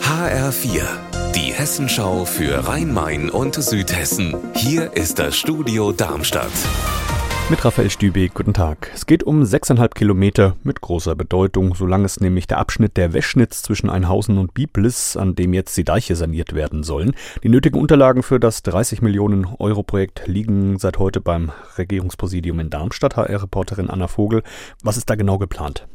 HR4, die Hessenschau für Rhein-Main und Südhessen. Hier ist das Studio Darmstadt. Mit Raphael Stübeck, guten Tag. Es geht um sechseinhalb Kilometer mit großer Bedeutung, solange es nämlich der Abschnitt der Weschnitz zwischen Einhausen und Biblis, an dem jetzt die Deiche saniert werden sollen. Die nötigen Unterlagen für das 30 Millionen Euro Projekt liegen seit heute beim Regierungspräsidium in Darmstadt. HR-Reporterin Anna Vogel, was ist da genau geplant?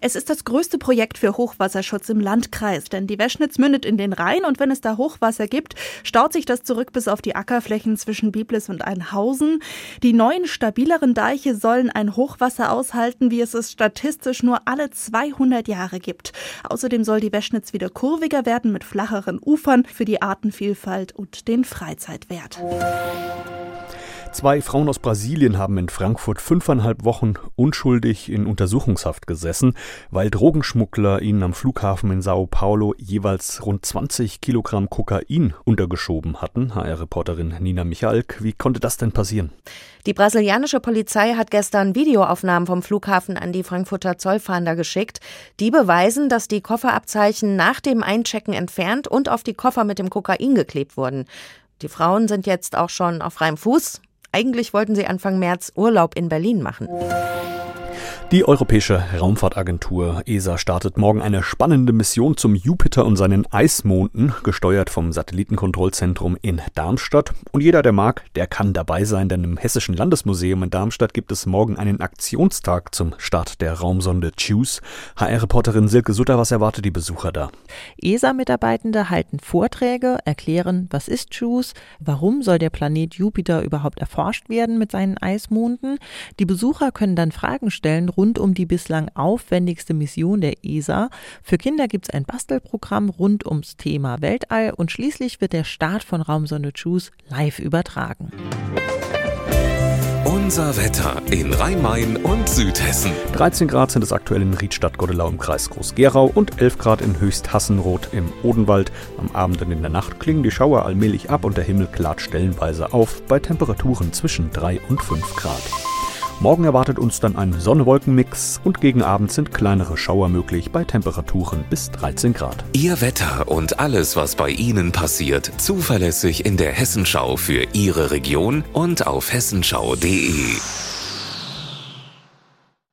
Es ist das größte Projekt für Hochwasserschutz im Landkreis, denn die Weschnitz mündet in den Rhein und wenn es da Hochwasser gibt, staut sich das zurück bis auf die Ackerflächen zwischen Biblis und Einhausen. Die neuen stabileren Deiche sollen ein Hochwasser aushalten, wie es es statistisch nur alle 200 Jahre gibt. Außerdem soll die Weschnitz wieder kurviger werden mit flacheren Ufern für die Artenvielfalt und den Freizeitwert. Zwei Frauen aus Brasilien haben in Frankfurt fünfeinhalb Wochen unschuldig in Untersuchungshaft gesessen, weil Drogenschmuggler ihnen am Flughafen in Sao Paulo jeweils rund 20 Kilogramm Kokain untergeschoben hatten. HR-Reporterin Nina Michalk, wie konnte das denn passieren? Die brasilianische Polizei hat gestern Videoaufnahmen vom Flughafen an die Frankfurter Zollfahnder geschickt. Die beweisen, dass die Kofferabzeichen nach dem Einchecken entfernt und auf die Koffer mit dem Kokain geklebt wurden. Die Frauen sind jetzt auch schon auf freiem Fuß. Eigentlich wollten sie Anfang März Urlaub in Berlin machen. Die Europäische Raumfahrtagentur ESA startet morgen eine spannende Mission zum Jupiter und seinen Eismonden, gesteuert vom Satellitenkontrollzentrum in Darmstadt. Und jeder, der mag, der kann dabei sein, denn im Hessischen Landesmuseum in Darmstadt gibt es morgen einen Aktionstag zum Start der Raumsonde JUICE. HR-Reporterin Silke Sutter, was erwartet die Besucher da? ESA-Mitarbeitende halten Vorträge, erklären, was ist JUICE, warum soll der Planet Jupiter überhaupt erforscht werden mit seinen Eismonden. Die Besucher können dann Fragen stellen rund um die bislang aufwendigste Mission der ESA. Für Kinder gibt es ein Bastelprogramm rund ums Thema Weltall und schließlich wird der Start von Raumsonde JUICE live übertragen. Unser Wetter in Rhein-Main und Südhessen. 13 Grad sind es aktuell in Riedstadt-Godelau im Kreis Groß-Gerau und 11 Grad in Höchst-Hassenroth im Odenwald. Am Abend und in der Nacht klingen die Schauer allmählich ab und der Himmel klart stellenweise auf bei Temperaturen zwischen 3 und 5 Grad. Morgen erwartet uns dann ein Sonne-Wolken-Mix und gegen Abend sind kleinere Schauer möglich bei Temperaturen bis 13 Grad. Ihr Wetter und alles, was bei Ihnen passiert, zuverlässig in der Hessenschau für Ihre Region und auf hessenschau.de.